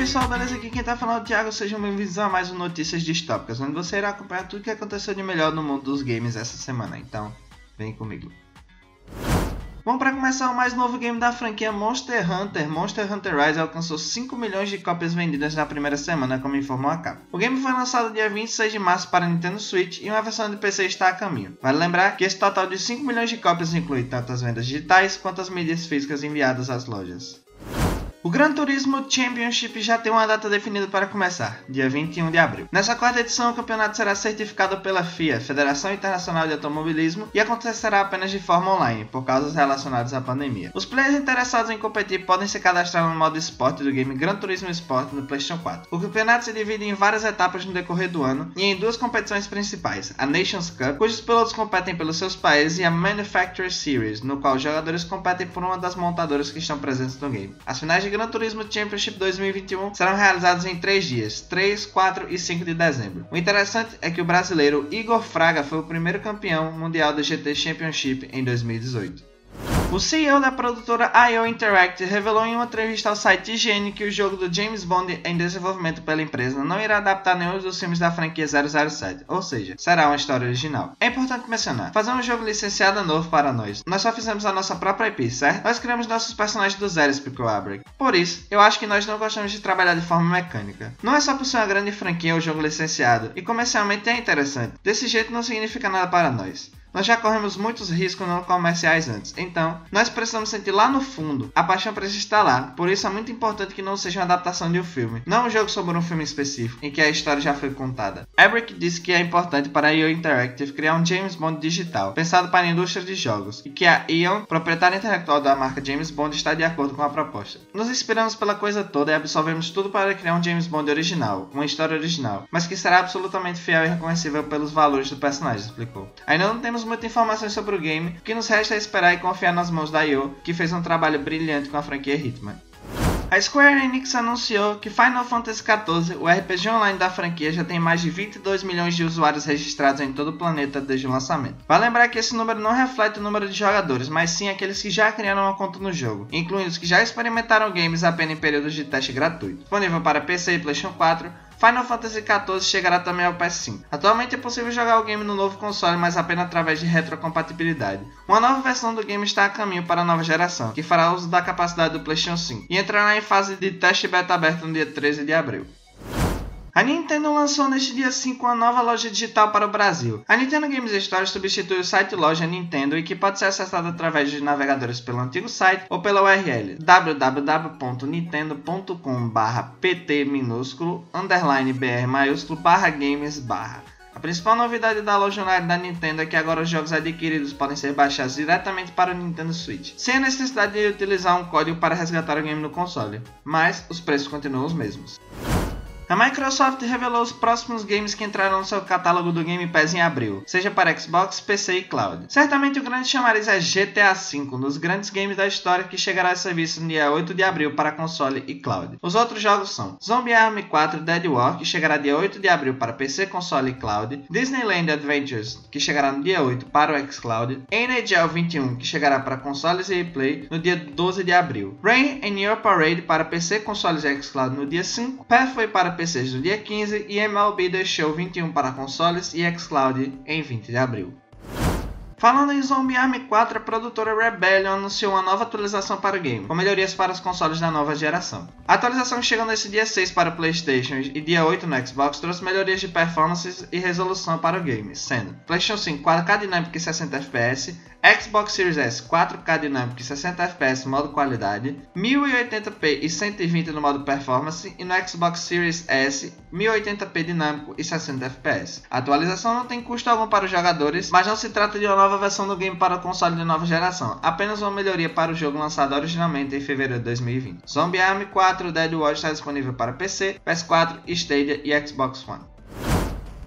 Pessoal, beleza? Aqui quem tá falando é o Thiago, sejam bem-vindos a mais um Notícias Distópicas, onde você irá acompanhar tudo que aconteceu de melhor no mundo dos games essa semana, então vem comigo. Bom, para começar, o mais novo game da franquia Monster Hunter, Monster Hunter Rise, alcançou 5 milhões de cópias vendidas na primeira semana, como informou a capa. O game foi lançado dia 26 de março para Nintendo Switch e uma versão de PC está a caminho. Vale lembrar que esse total de 5 milhões de cópias inclui tanto as vendas digitais quanto as mídias físicas enviadas às lojas. O Gran Turismo Championship já tem uma data definida para começar, dia 21 de abril. Nessa quarta edição, o campeonato será certificado pela FIA, Federação Internacional de Automobilismo, e acontecerá apenas de forma online, por causas relacionadas à pandemia. Os players interessados em competir podem se cadastrar no modo esporte do game Gran Turismo Sport no PlayStation 4. O campeonato se divide em várias etapas no decorrer do ano e em duas competições principais, a Nations Cup, cujos pilotos competem pelos seus países, e a Manufacturer Series, no qual os jogadores competem por uma das montadoras que estão presentes no game. As finais de Gran Turismo Championship 2021 serão realizados em três dias, 3, 4 e 5 de dezembro. O interessante é que o brasileiro Igor Fraga foi o primeiro campeão mundial do GT Championship em 2018. O CEO da produtora IO Interactive revelou em uma entrevista ao site IGN que o jogo do James Bond em desenvolvimento pela empresa não irá adaptar nenhum dos filmes da franquia 007, ou seja, será uma história original. É importante mencionar, fazer um jogo licenciado novo para nós. Nós só fizemos a nossa própria IP, certo? Nós criamos nossos personagens do zero, explicou Abrek. Por isso, eu acho que nós não gostamos de trabalhar de forma mecânica. Não é só por ser uma grande franquia ou jogo licenciado, e comercialmente é interessante. Desse jeito não significa nada para nós. Nós já corremos muitos riscos não comerciais antes, então nós precisamos sentir lá no fundo a paixão para estar lá. Por isso é muito importante que não seja uma adaptação de um filme, não um jogo sobre um filme específico em que a história já foi contada. Eric disse que é importante para a EO Interactive criar um James Bond digital, pensado para a indústria de jogos, e que a EO, proprietária intelectual da marca James Bond, está de acordo com a proposta. Nos inspiramos pela coisa toda e absorvemos tudo para criar um James Bond original, uma história original, mas que será absolutamente fiel e reconhecível pelos valores do personagem, explicou. Ainda não temos temos muitas informações sobre o game, o que nos resta é esperar e confiar nas mãos da IO, que fez um trabalho brilhante com a franquia Hitman. A Square Enix anunciou que Final Fantasy XIV, o RPG online da franquia, já tem mais de 22 milhões de usuários registrados em todo o planeta desde o lançamento. Vale lembrar que esse número não reflete o número de jogadores, mas sim aqueles que já criaram uma conta no jogo, incluindo os que já experimentaram games apenas em períodos de teste gratuito. Disponível para PC e PlayStation 4, Final Fantasy XIV chegará também ao PS5. Atualmente é possível jogar o game no novo console, mas apenas através de retrocompatibilidade. Uma nova versão do game está a caminho para a nova geração, que fará uso da capacidade do PlayStation 5 e entrará em fase de teste beta aberto no dia 13 de abril. A Nintendo lançou neste dia 5 uma nova loja digital para o Brasil. A Nintendo Games Store substitui o site loja Nintendo e que pode ser acessado através de navegadores pelo antigo site ou pela URL www.nintendo.com/pt minúsculo underline br maiúsculo barra games barra. A principal novidade da loja online da Nintendo é que agora os jogos adquiridos podem ser baixados diretamente para o Nintendo Switch, sem a necessidade de utilizar um código para resgatar o game no console, mas os preços continuam os mesmos. A Microsoft revelou os próximos games que entrarão no seu catálogo do Game Pass em abril, seja para Xbox, PC e Cloud. Certamente o grande chamariz é GTA V, um dos grandes games da história que chegará a serviço no dia 8 de abril para console e Cloud. Os outros jogos são Zombie Army 4 Dead War, que chegará dia 8 de abril para PC, console e Cloud, Disneyland Adventures, que chegará no dia 8 para o xCloud, NHL 21, que chegará para consoles e Play no dia 12 de abril, Rain and Your Parade para PC, consoles e xCloud no dia 5, Pathway para PCs no dia 15 e MLB The Show 21 para consoles e xCloud em 20 de abril. Falando em Zombie Army 4, a produtora Rebellion anunciou uma nova atualização para o game, com melhorias para os consoles da nova geração. A atualização chegou nesse dia 6 para o PlayStation e dia 8 no Xbox trouxe melhorias de performance e resolução para o game, sendo PlayStation 5 4K dinâmico e 60 FPS, Xbox Series S 4K dinâmico e 60 FPS modo qualidade, 1080p e 120 no modo performance e no Xbox Series S 1080p dinâmico e 60 FPS. A atualização não tem custo algum para os jogadores, mas não se trata de uma nova versão do game para o console de nova geração, apenas uma melhoria para o jogo lançado originalmente em fevereiro de 2020. Zombie Army 4 Dead War está disponível para PC, PS4, Stadia e Xbox One.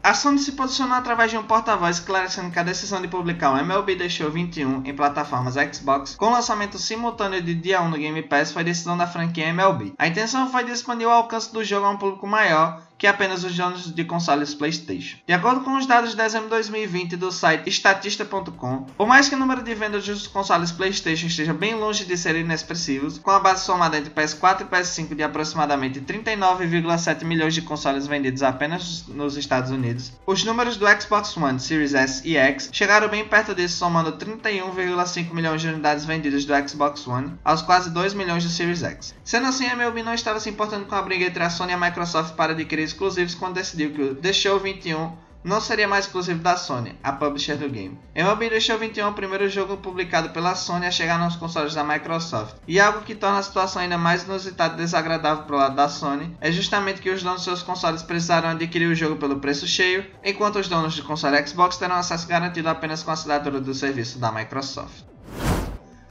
A Sony se posicionou através de um porta-voz esclarecendo que a decisão de publicar o MLB The Show 21 em plataformas Xbox com lançamento simultâneo de dia 1 no Game Pass foi decisão da franquia MLB. A intenção foi de expandir o alcance do jogo a um público maior que apenas os donos de consoles PlayStation. De acordo com os dados de dezembro de 2020 do site Statista.com, por mais que o número de vendas dos consoles PlayStation esteja bem longe de serem inexpressivos, com a base somada entre PS4 e PS5 de aproximadamente 39,7 milhões de consoles vendidos apenas nos Estados Unidos, os números do Xbox One, Series S e X chegaram bem perto disso, somando 31,5 milhões de unidades vendidas do Xbox One aos quase 2 milhões do Series X. Sendo assim, a MLB não estava se importando com a briga entre a Sony e a Microsoft para adquirir exclusivos quando decidiu que o The Show 21 não seria mais exclusivo da Sony, a publisher do game. MLB The Show 21 é o primeiro jogo publicado pela Sony a chegar nos consoles da Microsoft, e algo que torna a situação ainda mais inusitada e desagradável pro lado da Sony é justamente que os donos de seus consoles precisaram adquirir o jogo pelo preço cheio, enquanto os donos de console Xbox terão acesso garantido apenas com a assinatura do serviço da Microsoft.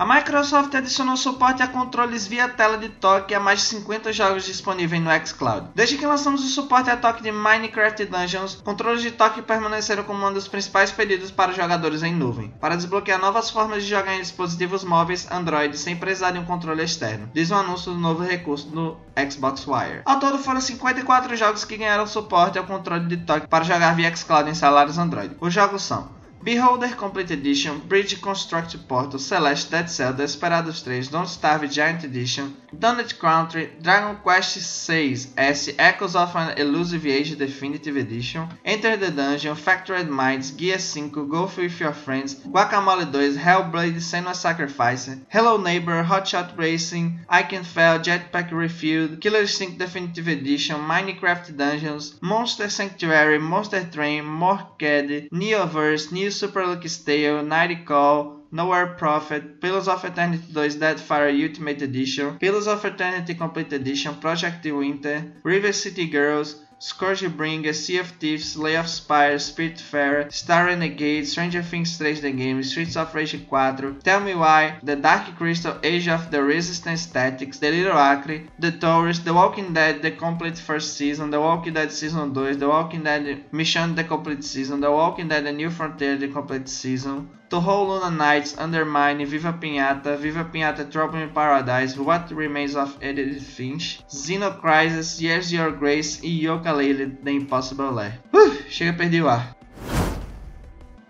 A Microsoft adicionou suporte a controles via tela de toque a mais de 50 jogos disponíveis no xCloud. Desde que lançamos o suporte a toque de Minecraft Dungeons, controles de toque permaneceram como um dos principais pedidos para jogadores em nuvem, para desbloquear novas formas de jogar em dispositivos móveis Android sem precisar de um controle externo, diz o um anúncio do novo recurso do Xbox Wire. Ao todo foram 54 jogos que ganharam suporte ao controle de toque para jogar via xCloud em celulares Android. Os jogos são Beholder Complete Edition, Bridge Construct Portal, Celeste, Dead Cell, Desperados 3, Don't Starve Giant Edition, Donut Country, Dragon Quest VI S, Echoes of an Elusive Age Definitive Edition, Enter the Dungeon, Factored Minds, Gear 5, Golf With Your Friends, Guacamole 2, Hellblade Senua Sacrifice, Hello Neighbor, Hotshot Racing, I Can Fail, Jetpack Refueled, Killer Instinct Definitive Edition, Minecraft Dungeons, Monster Sanctuary, Monster Train, Morked, Neoverse, New Super Lucky Tale, Night Call, Nowhere Prophet, Pillars of Eternity 2 Deadfire Ultimate Edition, Pillars of Eternity Complete Edition, Project Winter, River City Girls, Scourgebringer, Sea of Thieves, Lay of Spire, Spiritfarer, Star Renegade, Stranger Things 3 The Game, Streets of Rage 4, Tell Me Why, The Dark Crystal, Age of the Resistance Tactics, The Little Acre, The Tourist, The Walking Dead, The Complete First Season, The Walking Dead Season 2, The Walking Dead Mission The Complete Season, The Walking Dead The New Frontier The Complete Season, Toho Luna Nights, Undermine, Viva Pinhata, Viva Pinhata Trouble in Paradise, What Remains of Edith Finch, Xeno Crisis, Years Your Grace e Yoka Lele The Impossible Lair. Uh, chega, perdi o ar.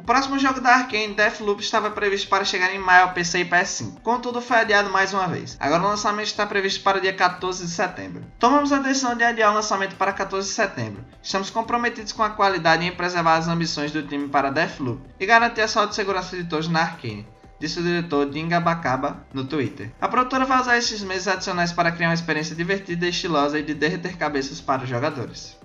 O próximo jogo da Arkane, Deathloop, estava previsto para chegar em maio ao PC e PS5, contudo foi adiado mais uma vez. Agora o lançamento está previsto para o dia 14 de setembro. Tomamos a decisão de adiar o lançamento para 14 de setembro. Estamos comprometidos com a qualidade e em preservar as ambições do time para Deathloop e garantir a saúde e segurança de todos na Arkane disse o diretor Dinga Bacaba no Twitter. A produtora vai usar esses meses adicionais para criar uma experiência divertida, estilosa e de derreter cabeças para os jogadores.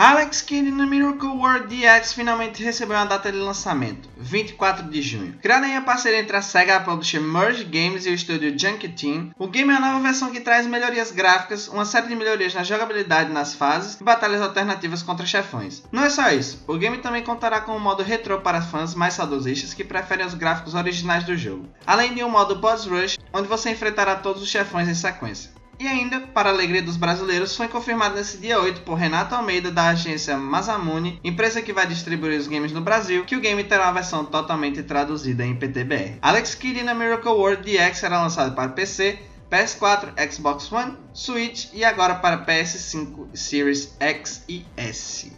Alex Kidd no Miracle World DX finalmente recebeu uma data de lançamento, 24 de junho. Criada em parceria entre a SEGA, a publisher Merge Games e o estúdio Junkie Team, o game é uma nova versão que traz melhorias gráficas, uma série de melhorias na jogabilidade nas fases e batalhas alternativas contra chefões. Não é só isso, o game também contará com um modo retrô para fãs mais saudosistas que preferem os gráficos originais do jogo, além de um modo Boss Rush, onde você enfrentará todos os chefões em sequência. E ainda, para a alegria dos brasileiros, foi confirmado nesse dia 8 por Renato Almeida da agência Masamune, empresa que vai distribuir os games no Brasil, que o game terá uma versão totalmente traduzida em PTBR. Alex Kidd na Miracle World DX será lançado para PC, PS4, Xbox One, Switch e agora para PS5 Series X e S.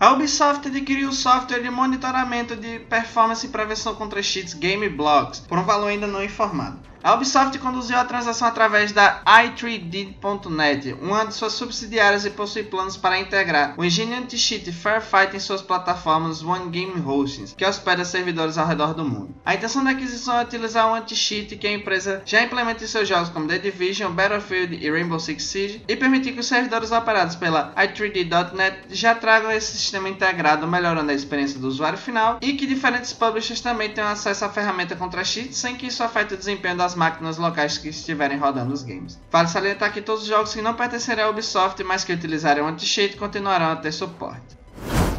A Ubisoft adquiriu o software de monitoramento de performance e prevenção contra cheats Game Blocks, por um valor ainda não informado. A Ubisoft conduziu a transação através da i3D.net, uma de suas subsidiárias e possui planos para integrar o engine anti-cheat Firefight em suas plataformas One Game Hostings, que hospeda servidores ao redor do mundo. A intenção da aquisição é utilizar o anti-cheat que a empresa já implementa em seus jogos como The Division, Battlefield e Rainbow Six Siege e permitir que os servidores operados pela i3D.net já tragam esse sistema integrado, melhorando a experiência do usuário final e que diferentes publishers também tenham acesso à ferramenta contra cheats sem que isso afete o desempenho das máquinas locais que estiverem rodando os games. Vale salientar que todos os jogos que não pertencerem à Ubisoft, mas que utilizarem o anti-cheat, continuarão a ter suporte.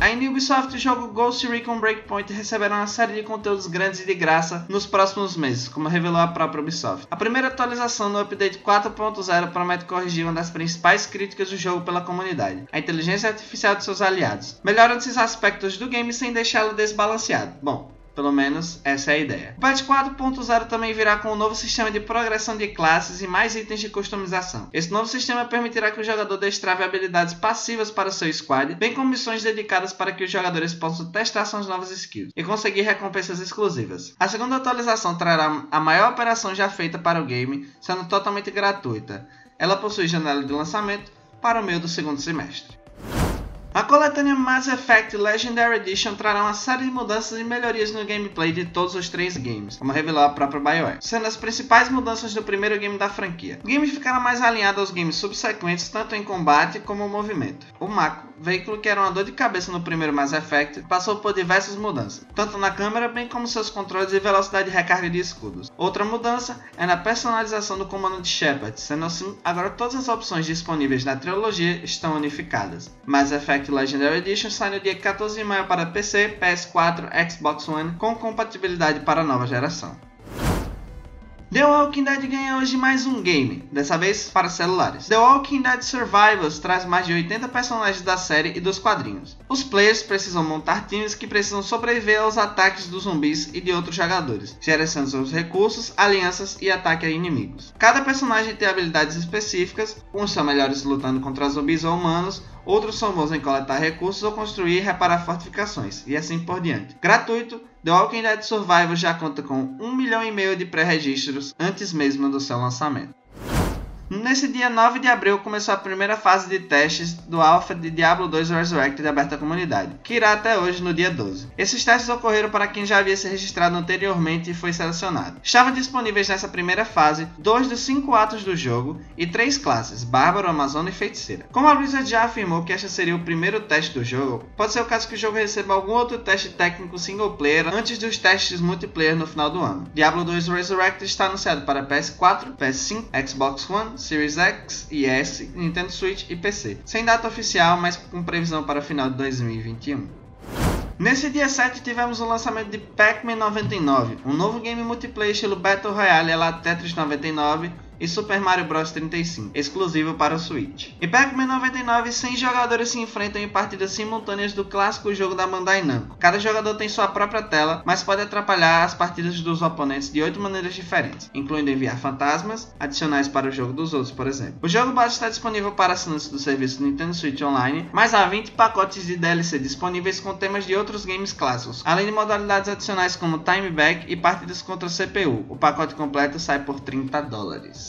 Ainda Ubisoft, o jogo Ghost Recon Breakpoint receberá uma série de conteúdos grandes e de graça nos próximos meses, como revelou a própria Ubisoft. A primeira atualização no update 4.0 promete corrigir uma das principais críticas do jogo pela comunidade, a inteligência artificial de seus aliados, melhorando esses aspectos do game sem deixá-lo desbalanceado. Bom, Pelo menos essa é a ideia. O patch 4.0 também virá com um novo sistema de progressão de classes e mais itens de customização. Esse novo sistema permitirá que o jogador destrave habilidades passivas para seu squad, bem como missões dedicadas para que os jogadores possam testar suas novas skills e conseguir recompensas exclusivas. A segunda atualização trará a maior operação já feita para o game, sendo totalmente gratuita. Ela possui janela de lançamento para o meio do segundo semestre. A coletânea Mass Effect Legendary Edition trará uma série de mudanças e melhorias no gameplay de todos os três games, como revelou a própria BioWare, sendo as principais mudanças do primeiro game da franquia. O game ficará mais alinhado aos games subsequentes, tanto em combate como movimento. O Mako, veículo que era uma dor de cabeça no primeiro Mass Effect, passou por diversas mudanças, tanto na câmera bem como seus controles e velocidade de recarga de escudos. Outra mudança é na personalização do comando de Shepard, sendo assim, agora todas as opções disponíveis na trilogia estão unificadas. Mass Effect Legendary Edition sai no dia 14 de maio para PC, PS4, Xbox One, com compatibilidade para a nova geração. The Walking Dead ganha hoje mais um game, dessa vez para celulares. The Walking Dead Survivors traz mais de 80 personagens da série e dos quadrinhos. Os players precisam montar times que precisam sobreviver aos ataques dos zumbis e de outros jogadores, gerenciando seus recursos, alianças e ataque a inimigos. Cada personagem tem habilidades específicas, uns são melhores lutando contra zumbis ou humanos, outros são bons em coletar recursos ou construir e reparar fortificações, e assim por diante. Gratuito, The Walking Dead Survival já conta com 1 milhão e meio de pré-registros antes mesmo do seu lançamento. Nesse dia 9 de abril começou a primeira fase de testes do alpha de Diablo 2 Resurrected aberta à comunidade, que irá até hoje no dia 12. Esses testes ocorreram para quem já havia se registrado anteriormente e foi selecionado. Estavam disponíveis nessa primeira fase dois dos cinco atos do jogo e três classes, Bárbaro, Amazona e Feiticeira. Como a Blizzard já afirmou que este seria o primeiro teste do jogo, pode ser o caso que o jogo receba algum outro teste técnico single player antes dos testes multiplayer no final do ano. Diablo 2 Resurrected está anunciado para PS4, PS5, Xbox One, Series X e S, Nintendo Switch e PC, sem data oficial, mas com previsão para final de 2021. Nesse dia 7 tivemos o lançamento de Pac-Man 99, um novo game multiplayer estilo Battle Royale la Tetris 99 e Super Mario Bros 35, exclusivo para o Switch. Em Pac-Man 99, 100 jogadores se enfrentam em partidas simultâneas do clássico jogo da Bandai Namco. Cada jogador tem sua própria tela, mas pode atrapalhar as partidas dos oponentes de 8 maneiras diferentes, incluindo enviar fantasmas adicionais para o jogo dos outros, por exemplo. O jogo base está disponível para assinantes do serviço Nintendo Switch Online, mas há 20 pacotes de DLC disponíveis com temas de outros games clássicos, além de modalidades adicionais como Time Back e partidas contra CPU. O pacote completo sai por 30 dólares.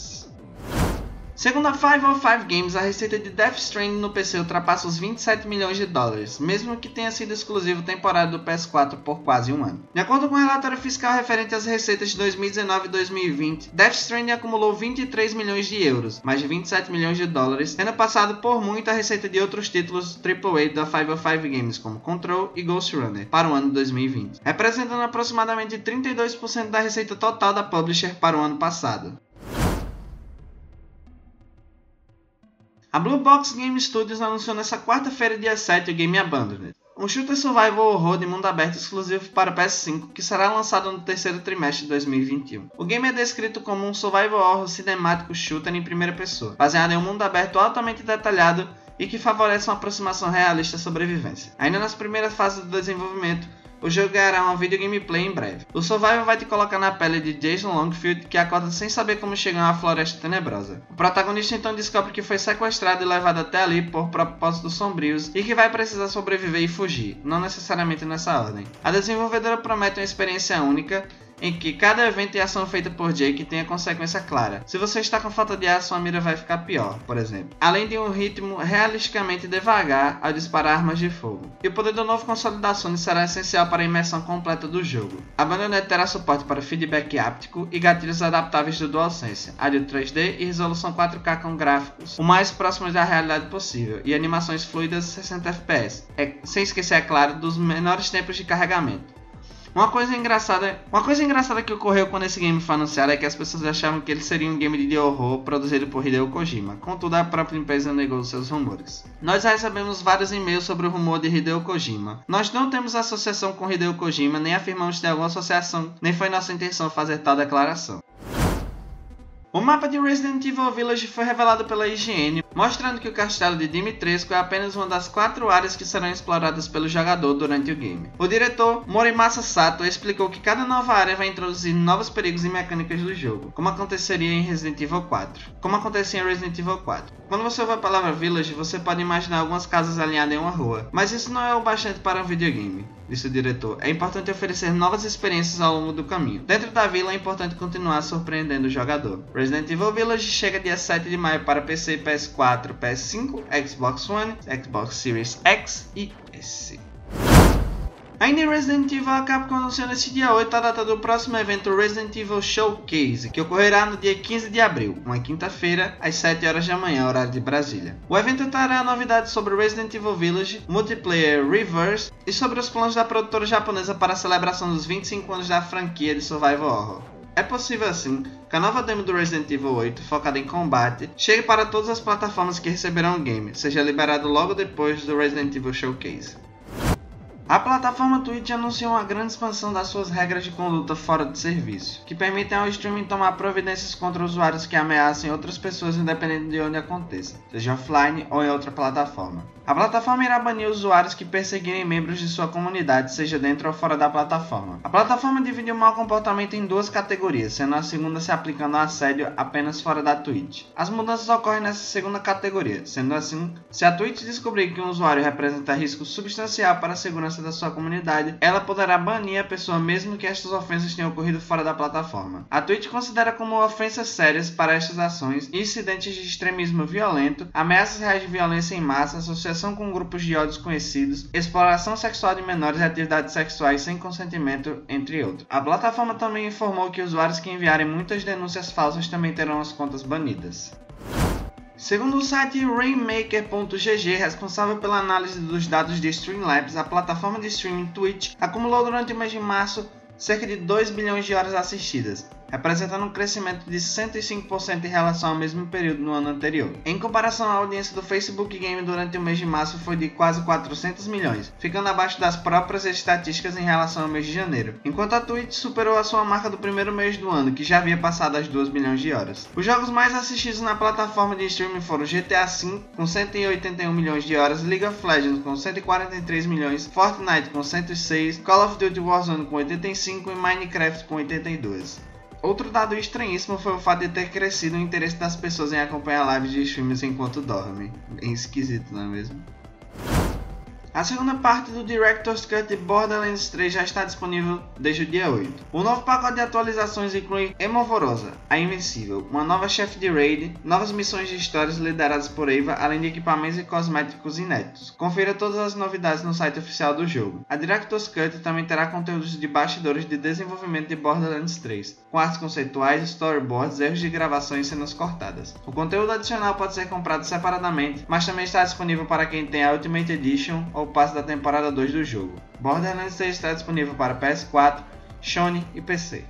Segundo a 505 Games, a receita de Death Stranding no PC ultrapassa os 27 milhões de dólares, mesmo que tenha sido exclusivo temporário do PS4 por quase um ano. De acordo com o relatório fiscal referente às receitas de 2019 e 2020, Death Stranding acumulou 23 milhões de euros, mais de 27 milhões de dólares, tendo passado por muito a receita de outros títulos AAA da 505 Games, como Control e Ghost Runner, para o ano de 2020, representando aproximadamente 32% da receita total da publisher para o ano passado. A Blue Box Game Studios anunciou nesta quarta-feira, dia 7, o game Abandoned, um shooter survival horror de mundo aberto exclusivo para PS5 que será lançado no terceiro trimestre de 2021. O game é descrito como um survival horror cinemático shooter em primeira pessoa, baseado em um mundo aberto altamente detalhado e que favorece uma aproximação realista à sobrevivência. Ainda nas primeiras fases do desenvolvimento, o jogo ganhará uma video gameplay em breve. O Survival vai te colocar na pele de Jason Longfield, que acorda sem saber como chegar a uma floresta tenebrosa. O protagonista então descobre que foi sequestrado e levado até ali por propósitos sombrios e que vai precisar sobreviver e fugir, não necessariamente nessa ordem. A desenvolvedora promete uma experiência única em que cada evento e ação feita por Jake tem a consequência clara. Se você está com falta de ar, sua mira vai ficar pior, por exemplo. Além de um ritmo realisticamente devagar ao disparar armas de fogo. E o poder do novo console da Sony será essencial para a imersão completa do jogo. A Abandoned terá suporte para feedback áptico e gatilhos adaptáveis do DualSense, áudio 3D e resolução 4K com gráficos o mais próximos da realidade possível e animações fluidas 60 FPS, é, sem esquecer, é claro, dos menores tempos de carregamento. Uma coisa engraçada, uma coisa engraçada que ocorreu quando esse game foi anunciado é que as pessoas achavam que ele seria um game de horror produzido por Hideo Kojima. Contudo, a própria empresa negou seus rumores. Nós recebemos vários e-mails sobre o rumor de Hideo Kojima. Nós não temos associação com Hideo Kojima, nem afirmamos ter alguma associação, nem foi nossa intenção fazer tal declaração. O mapa de Resident Evil Village foi revelado pela IGN, mostrando que o castelo de Dimitrescu é apenas uma das quatro áreas que serão exploradas pelo jogador durante o game. O diretor Morimasa Sato explicou que cada nova área vai introduzir novos perigos e mecânicas do jogo, como aconteceria em Resident Evil 4. Como acontecia em Resident Evil 4. Quando você ouve a palavra Village, você pode imaginar algumas casas alinhadas em uma rua, mas isso não é o bastante para um videogame disse o diretor. É importante oferecer novas experiências ao longo do caminho. Dentro da vila é importante continuar surpreendendo o jogador. Resident Evil Village chega dia 7 de maio para PC, PS4, PS5, Xbox One, Xbox Series X e S. Ainda em Resident Evil, a Capcom anunciou neste dia 8 a data do próximo evento Resident Evil Showcase, que ocorrerá no dia 15 de abril, uma quinta-feira, às 7 horas da manhã, horário de Brasília. O evento trará novidades sobre Resident Evil Village, multiplayer Reverse e sobre os planos da produtora japonesa para a celebração dos 25 anos da franquia de Survival Horror. É possível assim que a nova demo do Resident Evil 8, focada em combate, chegue para todas as plataformas que receberão o game, seja liberado logo depois do Resident Evil Showcase. A plataforma Twitch anunciou uma grande expansão das suas regras de conduta fora de serviço, que permitem ao streaming tomar providências contra usuários que ameacem outras pessoas independente de onde aconteça, seja offline ou em outra plataforma. A plataforma irá banir usuários que perseguirem membros de sua comunidade, seja dentro ou fora da plataforma. A plataforma divide o mau comportamento em duas categorias, sendo a segunda se aplicando ao assédio apenas fora da Twitch. As mudanças ocorrem nessa segunda categoria, sendo assim, se a Twitch descobrir que um usuário representa risco substancial para a segurança da sua comunidade, ela poderá banir a pessoa mesmo que estas ofensas tenham ocorrido fora da plataforma. A Twitch considera como ofensas sérias para estas ações incidentes de extremismo violento, ameaças reais de violência em massa, associação com grupos de ódios conhecidos, exploração sexual de menores e atividades sexuais sem consentimento, entre outros. A plataforma também informou que usuários que enviarem muitas denúncias falsas também terão as contas banidas. Segundo o site Rainmaker.gg, responsável pela análise dos dados de Streamlabs, a plataforma de streaming Twitch acumulou durante o mês de março cerca de 2 bilhões de horas assistidas, representando um crescimento de 105% em relação ao mesmo período no ano anterior. Em comparação, a audiência do Facebook Game durante o mês de março foi de quase 400 milhões, ficando abaixo das próprias estatísticas em relação ao mês de janeiro, enquanto a Twitch superou a sua marca do primeiro mês do ano, que já havia passado as 2 bilhões de horas. Os jogos mais assistidos na plataforma de streaming foram GTA V com 181 milhões de horas, League of Legends com 143 milhões, Fortnite com 106, Call of Duty Warzone com 85 e Minecraft com 82. Outro dado estranhíssimo foi o fato de ter crescido o interesse das pessoas em acompanhar lives de streams enquanto dormem. Bem esquisito, não é mesmo? A segunda parte do Director's Cut de Borderlands 3 já está disponível desde o dia 8. O novo pacote de atualizações inclui Emovorosa, a Invencível, uma nova chefe de raid, novas missões de histórias lideradas por Eva, além de equipamentos e cosméticos inéditos. Confira todas as novidades no site oficial do jogo. A Director's Cut também terá conteúdos de bastidores de desenvolvimento de Borderlands 3, com artes conceituais, storyboards, erros de gravação e cenas cortadas. O conteúdo adicional pode ser comprado separadamente, mas também está disponível para quem tem a Ultimate Edition ou o passe da temporada 2 do jogo. Borderlands 3 está disponível para PS4, Sony e PC.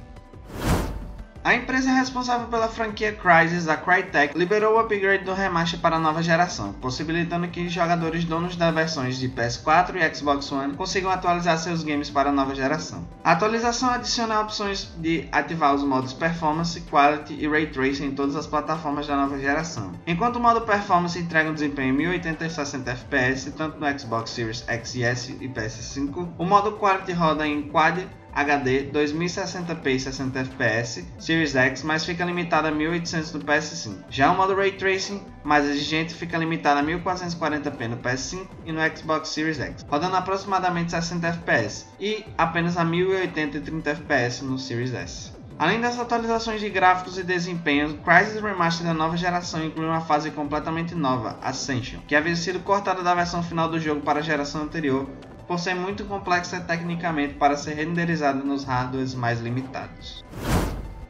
A empresa responsável pela franquia Crysis, a Crytek, liberou o upgrade do remaster para a nova geração, possibilitando que jogadores donos das versões de PS4 e Xbox One consigam atualizar seus games para a nova geração. A atualização adiciona opções de ativar os modos Performance, Quality e Ray Tracing em todas as plataformas da nova geração. Enquanto o modo Performance entrega um desempenho em 1080 e 60 FPS tanto no Xbox Series X e S e PS5, o modo Quality roda em Quad HD 2060p e 60 fps Series X, mas fica limitado a 1800 no PS5. Já o modo Ray Tracing, mais exigente, fica limitado a 1440p no PS5 e no Xbox Series X, rodando aproximadamente 60 fps e apenas a 1080 e 30 fps no Series S. Além das atualizações de gráficos e desempenho, Crysis Remastered da nova geração inclui uma fase completamente nova, Ascension, que havia sido cortada da versão final do jogo para a geração anterior, por ser muito complexa tecnicamente para ser renderizada nos hardwares mais limitados.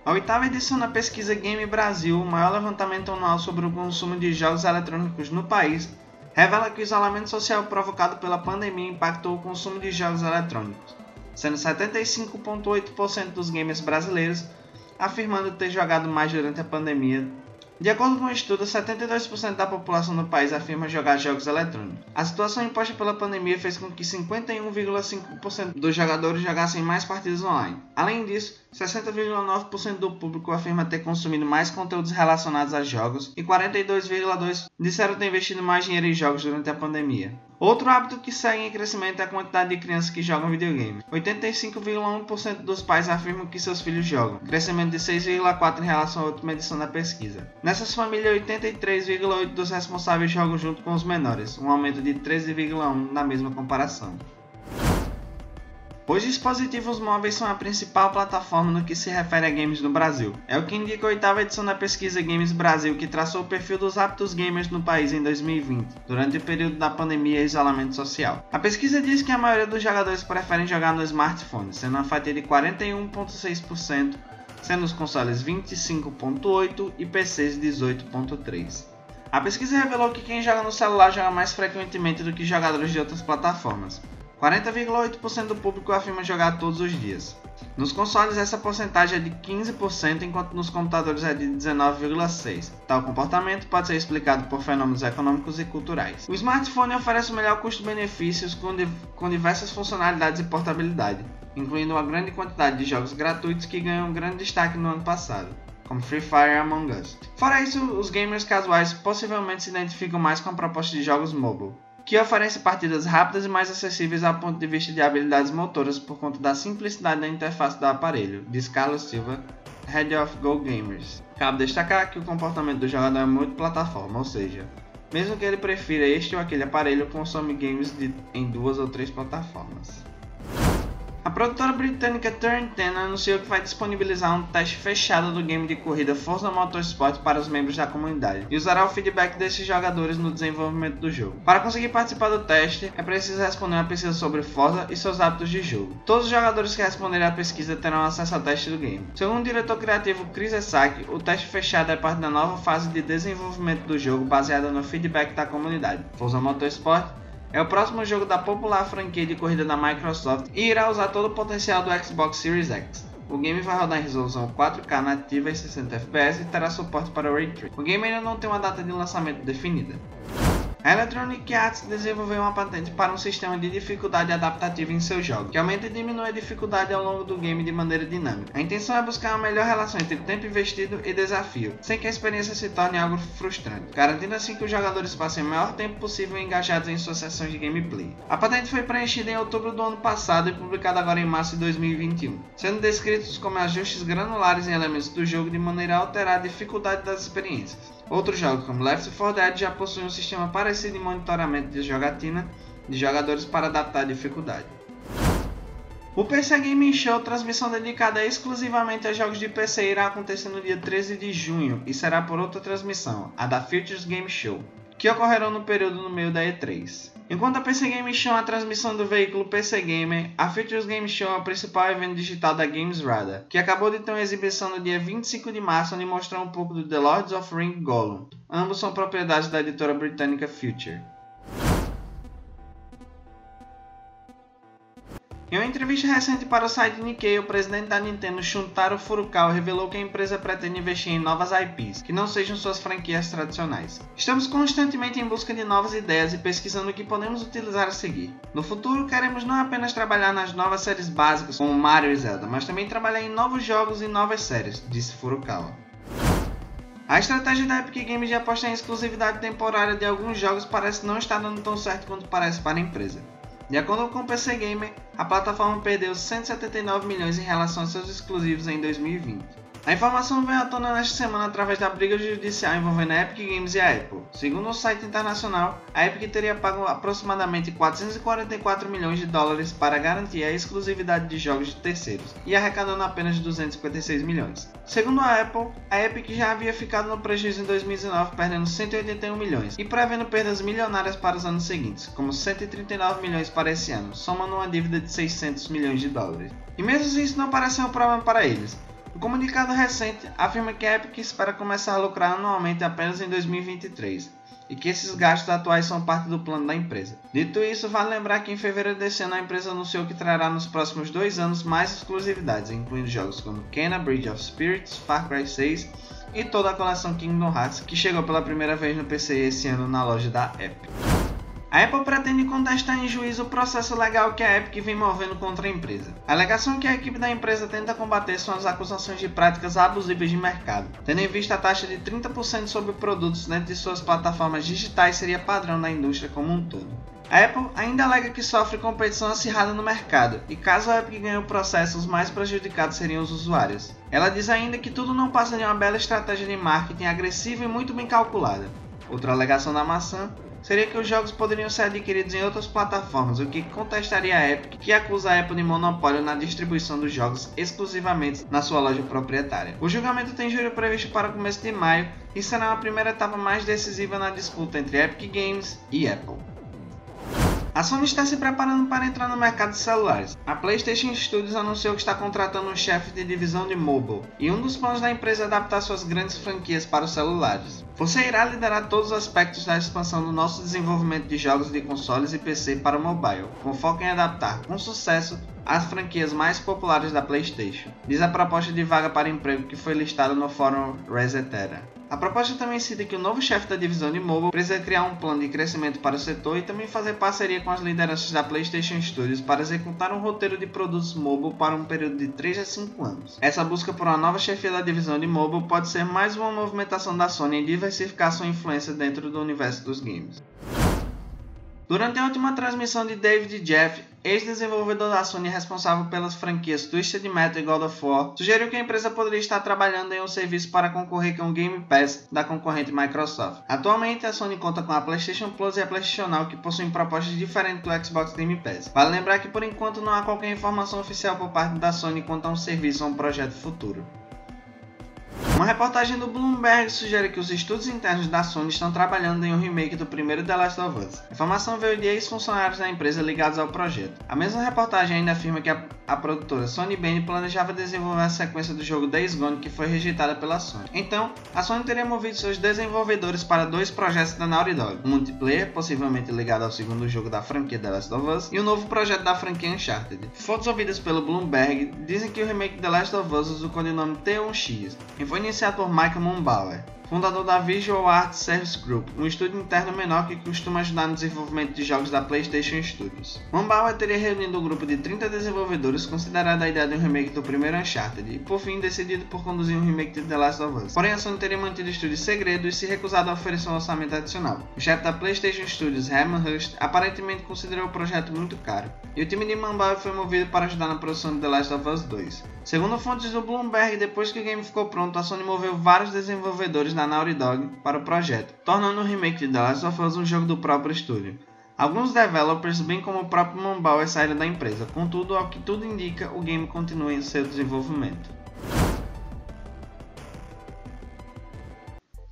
A oitava edição da pesquisa Game Brasil, o maior levantamento anual sobre o consumo de jogos eletrônicos no país, revela que o isolamento social provocado pela pandemia impactou o consumo de jogos eletrônicos, sendo 75,8% dos gamers brasileiros afirmando ter jogado mais durante a pandemia De acordo com um estudo, 72% da população do país afirma jogar jogos eletrônicos. A situação imposta pela pandemia fez com que 51,5% dos jogadores jogassem mais partidas online. Além disso, 60,9% do público afirma ter consumido mais conteúdos relacionados a jogos e 42,2% disseram ter investido mais dinheiro em jogos durante a pandemia. Outro hábito que segue em crescimento é a quantidade de crianças que jogam videogame. 85,1% dos pais afirmam que seus filhos jogam, crescimento de 6,4% em relação à última edição da pesquisa. Nessas famílias, 83,8% dos responsáveis jogam junto com os menores, um aumento de 13,1% na mesma comparação. Os dispositivos móveis são a principal plataforma no que se refere a games no Brasil. É o que indica a oitava edição da pesquisa Games Brasil, que traçou o perfil dos hábitos gamers no país em 2020, durante o período da pandemia e isolamento social. A pesquisa diz que a maioria dos jogadores preferem jogar no smartphone, sendo uma fatia de 41,6%, sendo os consoles 25,8% e PCs 18,3%. A pesquisa revelou que quem joga no celular joga mais frequentemente do que jogadores de outras plataformas. 40,8% do público afirma jogar todos os dias. Nos consoles, essa porcentagem é de 15%, enquanto nos computadores é de 19,6%. Tal comportamento pode ser explicado por fenômenos econômicos e culturais. O smartphone oferece o melhor custo-benefícios com, com diversas funcionalidades e portabilidade, incluindo uma grande quantidade de jogos gratuitos que ganham um grande destaque no ano passado como Free Fire e Among Us. Fora isso, os gamers casuais possivelmente se identificam mais com a proposta de jogos mobile, que oferece partidas rápidas e mais acessíveis a ponto de vista de habilidades motoras por conta da simplicidade da interface do aparelho, diz Carlos Silva, Head of Go Gamers. Cabe destacar que o comportamento do jogador é muito plataforma, ou seja, mesmo que ele prefira este ou aquele aparelho, consome games de, em duas ou três plataformas. Produtora britânica Turn 10 anunciou que vai disponibilizar um teste fechado do game de corrida Forza Motorsport para os membros da comunidade e usará o feedback desses jogadores no desenvolvimento do jogo. Para conseguir participar do teste, é preciso responder uma pesquisa sobre Forza e seus hábitos de jogo. Todos os jogadores que responderem à pesquisa terão acesso ao teste do game. Segundo o diretor criativo Chris Esaki, o teste fechado é parte da nova fase de desenvolvimento do jogo baseada no feedback da comunidade. Forza Motorsport é o próximo jogo da popular franquia de corrida da Microsoft e irá usar todo o potencial do Xbox Series X. O game vai rodar em resolução 4K nativa e 60 FPS e terá suporte para o Ray Tracing. O game ainda não tem uma data de lançamento definida. A Electronic Arts desenvolveu uma patente para um sistema de dificuldade adaptativa em seus jogos, que aumenta e diminui a dificuldade ao longo do game de maneira dinâmica. A intenção é buscar uma melhor relação entre tempo investido e desafio, sem que a experiência se torne algo frustrante, garantindo assim que os jogadores passem o maior tempo possível engajados em suas sessões de gameplay. A patente foi preenchida em outubro do ano passado e publicada agora em março de 2021, sendo descritos como ajustes granulares em elementos do jogo de maneira a alterar a dificuldade das experiências. Outros jogos como Left 4 Dead já possuem um sistema parecido de monitoramento de jogatina de jogadores para adaptar a dificuldade. O PC Gaming Show, transmissão dedicada exclusivamente a jogos de PC, irá acontecer no dia 13 de junho e será por outra transmissão, a da Futures Game Show, que ocorrerão no período no meio da E3. Enquanto a PC Game Show é a transmissão do veículo PC Gamer, a Futures Game Show é o principal evento digital da Games Radar, que acabou de ter uma exibição no dia 25 de março onde mostrou um pouco do The Lords of Ring Gollum. Ambos são propriedades da editora britânica Future. Em uma entrevista recente para o site Nikkei, o presidente da Nintendo, Shuntaro Furukawa, revelou que a empresa pretende investir em novas IPs, que não sejam suas franquias tradicionais. Estamos constantemente em busca de novas ideias e pesquisando o que podemos utilizar a seguir. No futuro, queremos não apenas trabalhar nas novas séries básicas, como Mario e Zelda, mas também trabalhar em novos jogos e novas séries, disse Furukawa. A estratégia da Epic Games de apostar em exclusividade temporária de alguns jogos parece não estar dando tão certo quanto parece para a empresa. De acordo com o PC Gamer, a plataforma perdeu 179 milhões em relação a seus exclusivos em 2020. A informação veio à tona nesta semana através da briga judicial envolvendo a Epic Games e a Apple. Segundo o site internacional, a Epic teria pago aproximadamente 444 milhões de dólares para garantir a exclusividade de jogos de terceiros e arrecadando apenas 256 milhões. Segundo a Apple, a Epic já havia ficado no prejuízo em 2019, perdendo 181 milhões e prevendo perdas milionárias para os anos seguintes, como 139 milhões para esse ano, somando uma dívida de 600 milhões de dólares. E mesmo isso não parece um problema para eles. O comunicado recente afirma que a Epic espera começar a lucrar anualmente apenas em 2023 e que esses gastos atuais são parte do plano da empresa. Dito isso, vale lembrar que em fevereiro desse ano a empresa anunciou que trará nos próximos dois anos mais exclusividades, incluindo jogos como Kena Bridge of Spirits, Far Cry 6 e toda a coleção Kingdom Hearts, que chegou pela primeira vez no PC esse ano na loja da Epic. A Apple pretende contestar em juízo o processo legal que a Epic vem movendo contra a empresa. A alegação que a equipe da empresa tenta combater são as acusações de práticas abusivas de mercado, tendo em vista a taxa de 30% sobre produtos dentro de suas plataformas digitais seria padrão na indústria como um todo. A Apple ainda alega que sofre competição acirrada no mercado, e caso a Epic ganhe o processo, os mais prejudicados seriam os usuários. Ela diz ainda que tudo não passa de uma bela estratégia de marketing agressiva e muito bem calculada. Outra alegação da maçã seria que os jogos poderiam ser adquiridos em outras plataformas, o que contestaria a Epic, que acusa a Apple de monopólio na distribuição dos jogos exclusivamente na sua loja proprietária. O julgamento tem júri previsto para o começo de maio e será a primeira etapa mais decisiva na disputa entre Epic Games e Apple. A Sony está se preparando para entrar no mercado de celulares. A PlayStation Studios anunciou que está contratando um chefe de divisão de mobile, e um dos planos da empresa é adaptar suas grandes franquias para os celulares. Você irá liderar todos os aspectos da expansão do nosso desenvolvimento de jogos de consoles e PC para o mobile, com foco em adaptar com sucesso as franquias mais populares da PlayStation, diz a proposta de vaga para emprego que foi listada no fórum Resetera. A proposta também cita que o novo chefe da divisão de mobile precisa criar um plano de crescimento para o setor e também fazer parceria com as lideranças da PlayStation Studios para executar um roteiro de produtos mobile para um período de 3 a 5 anos. Essa busca por uma nova chefia da divisão de mobile pode ser mais uma movimentação da Sony em diversificar sua influência dentro do universo dos games. Durante a última transmissão de David Jeff, ex-desenvolvedor da Sony responsável pelas franquias Twisted Metal e God of War, sugeriu que a empresa poderia estar trabalhando em um serviço para concorrer com o Game Pass da concorrente Microsoft. Atualmente, a Sony conta com a PlayStation Plus e a PlayStation Now, que possuem propostas diferentes do Xbox Game Pass. Vale lembrar que por enquanto não há qualquer informação oficial por parte da Sony quanto a um serviço ou um projeto futuro. Uma reportagem do Bloomberg sugere que os estudos internos da Sony estão trabalhando em um remake do primeiro The Last of Us. A informação veio de ex-funcionários da empresa ligados ao projeto. A mesma reportagem ainda afirma que a, a produtora Sony Bane planejava desenvolver a sequência do jogo Days Gone que foi rejeitada pela Sony. Então, a Sony teria movido seus desenvolvedores para dois projetos da Naughty Dog, um multiplayer, possivelmente ligado ao segundo jogo da franquia The Last of Us, e o um novo projeto da franquia Uncharted. Fontes ouvidas pelo Bloomberg dizem que o remake The Last of Us usa o codinome T1X e foi iniciado por Michael Mumbauer, fundador da Visual Art Service Group, um estúdio interno menor que costuma ajudar no desenvolvimento de jogos da PlayStation Studios. Mumbauer teria reunido um grupo de 30 desenvolvedores considerado a ideia de um remake do primeiro Uncharted e, por fim, decidido por conduzir um remake de The Last of Us. Porém, a Sony teria mantido o estúdio segredo e se recusado a oferecer um orçamento adicional. O chefe da PlayStation Studios, Herman Hurst, aparentemente considerou o projeto muito caro, e o time de Mumbauer foi movido para ajudar na produção de The Last of Us 2. Segundo fontes do Bloomberg, depois que o game ficou pronto, a Sony moveu vários desenvolvedores da Naughty Dog para o projeto, tornando o remake de The Last of Us um jogo do próprio estúdio. Alguns developers, bem como o próprio Mumbauer, saíram da empresa, contudo, ao que tudo indica, o game continua em seu desenvolvimento.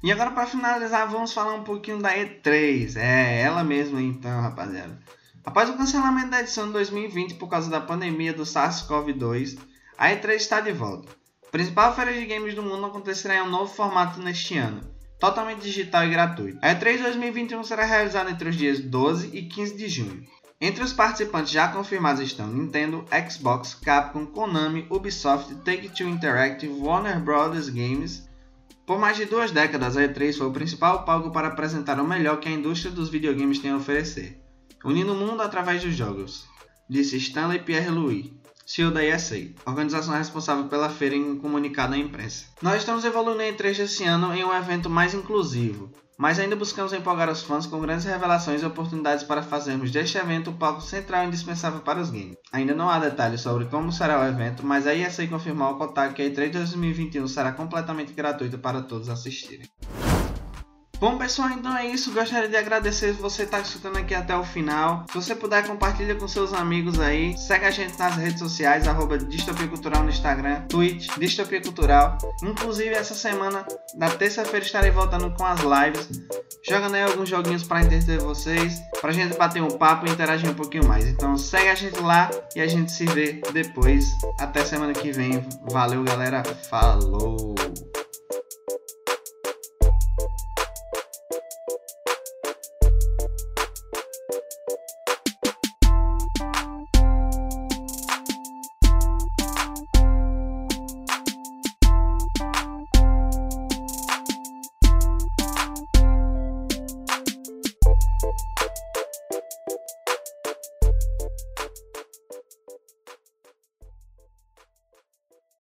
E agora para finalizar, vamos falar um pouquinho da E3. É, ela mesma então, rapaziada. Após o cancelamento da edição de 2020 por causa da pandemia do SARS-CoV-2, a E3 está de volta. Principal feira de games do mundo acontecerá em um novo formato neste ano, totalmente digital e gratuito. A E3 2021 será realizada entre os dias 12 e 15 de junho. Entre os participantes já confirmados estão Nintendo, Xbox, Capcom, Konami, Ubisoft, Take-Two Interactive, Warner Bros. Games. Por mais de duas décadas, a E3 foi o principal palco para apresentar o melhor que a indústria dos videogames tem a oferecer, unindo o mundo através dos jogos, disse Stanley Pierre-Louis, CEO da ESA, organização responsável pela feira em um comunicado à imprensa. Nós estamos evoluindo em 3 esse ano em um evento mais inclusivo, mas ainda buscamos empolgar os fãs com grandes revelações e oportunidades para fazermos deste evento o palco central e indispensável para os games. Ainda não há detalhes sobre como será o evento, mas a ESA confirmou ao Kotaku que a E3 2021 será completamente gratuita para todos assistirem. Bom pessoal, então é isso. Gostaria de agradecer você estar escutando aqui até o final. Se você puder, compartilha com seus amigos aí. Segue a gente nas redes sociais, arroba Distopia Cultural no Instagram, Twitch, Distopia Cultural. Inclusive, essa semana, na terça-feira, estarei voltando com as lives. Jogando aí alguns joguinhos para entreter vocês. Pra gente bater um papo e interagir um pouquinho mais. Então segue a gente lá e a gente se vê depois. Até semana que vem. Valeu, galera. Falou!